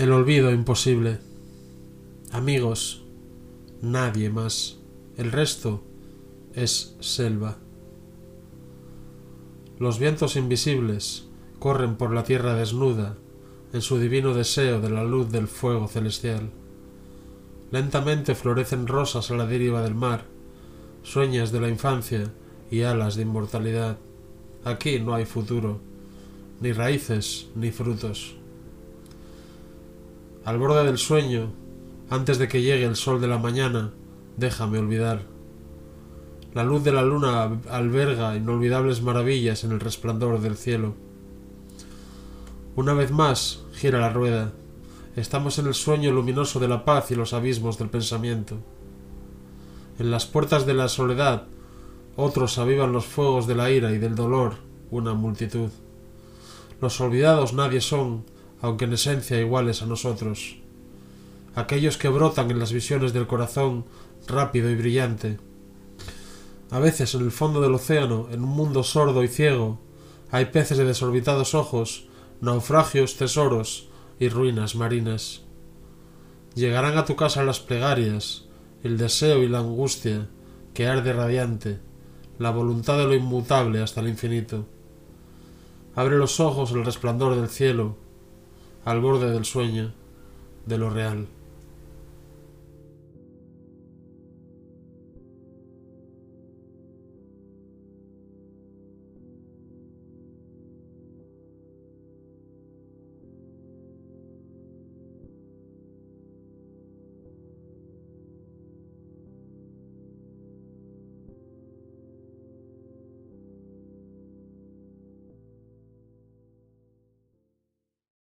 El olvido imposible. Amigos, nadie más. El resto es selva. Los vientos invisibles corren por la tierra desnuda en su divino deseo de la luz del fuego celestial. Lentamente florecen rosas a la deriva del mar, sueñas de la infancia y alas de inmortalidad. Aquí no hay futuro, ni raíces ni frutos. Al borde del sueño, antes de que llegue el sol de la mañana, déjame olvidar. La luz de la luna alberga inolvidables maravillas en el resplandor del cielo. Una vez más gira la rueda. Estamos en el sueño luminoso de la paz y los abismos del pensamiento. En las puertas de la soledad, otros avivan los fuegos de la ira y del dolor, una multitud. Los olvidados nadie son, aunque en esencia iguales a nosotros. Aquellos que brotan en las visiones del corazón, rápido y brillante, a veces en el fondo del océano, en un mundo sordo y ciego, hay peces de desorbitados ojos, naufragios, tesoros y ruinas marinas. Llegarán a tu casa las plegarias, el deseo y la angustia, que arde radiante, la voluntad de lo inmutable hasta el infinito. Abre los ojos el resplandor del cielo, al borde del sueño, de lo real.